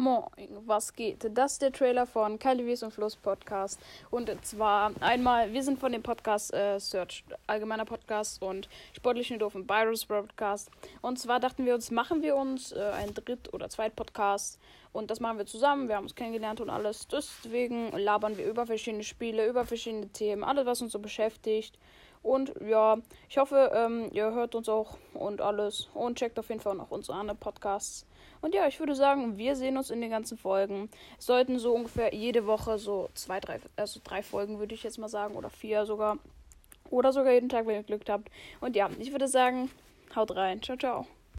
Moin, was geht? Das ist der Trailer von Kalivis und Fluss Podcast. Und zwar einmal, wir sind von dem Podcast äh, Search, allgemeiner Podcast und sportlichen doofen Virus Podcast. Und zwar dachten wir uns, machen wir uns äh, einen Dritt- oder Zweit-Podcast. Und das machen wir zusammen. Wir haben uns kennengelernt und alles. Deswegen labern wir über verschiedene Spiele, über verschiedene Themen, alles, was uns so beschäftigt. Und ja, ich hoffe, ähm, ihr hört uns auch und alles. Und checkt auf jeden Fall noch unsere anderen Podcasts. Und ja, ich würde sagen, wir sehen uns in den ganzen Folgen. Es sollten so ungefähr jede Woche so zwei, drei, also drei Folgen, würde ich jetzt mal sagen. Oder vier sogar. Oder sogar jeden Tag, wenn ihr Glück habt. Und ja, ich würde sagen, haut rein. Ciao, ciao.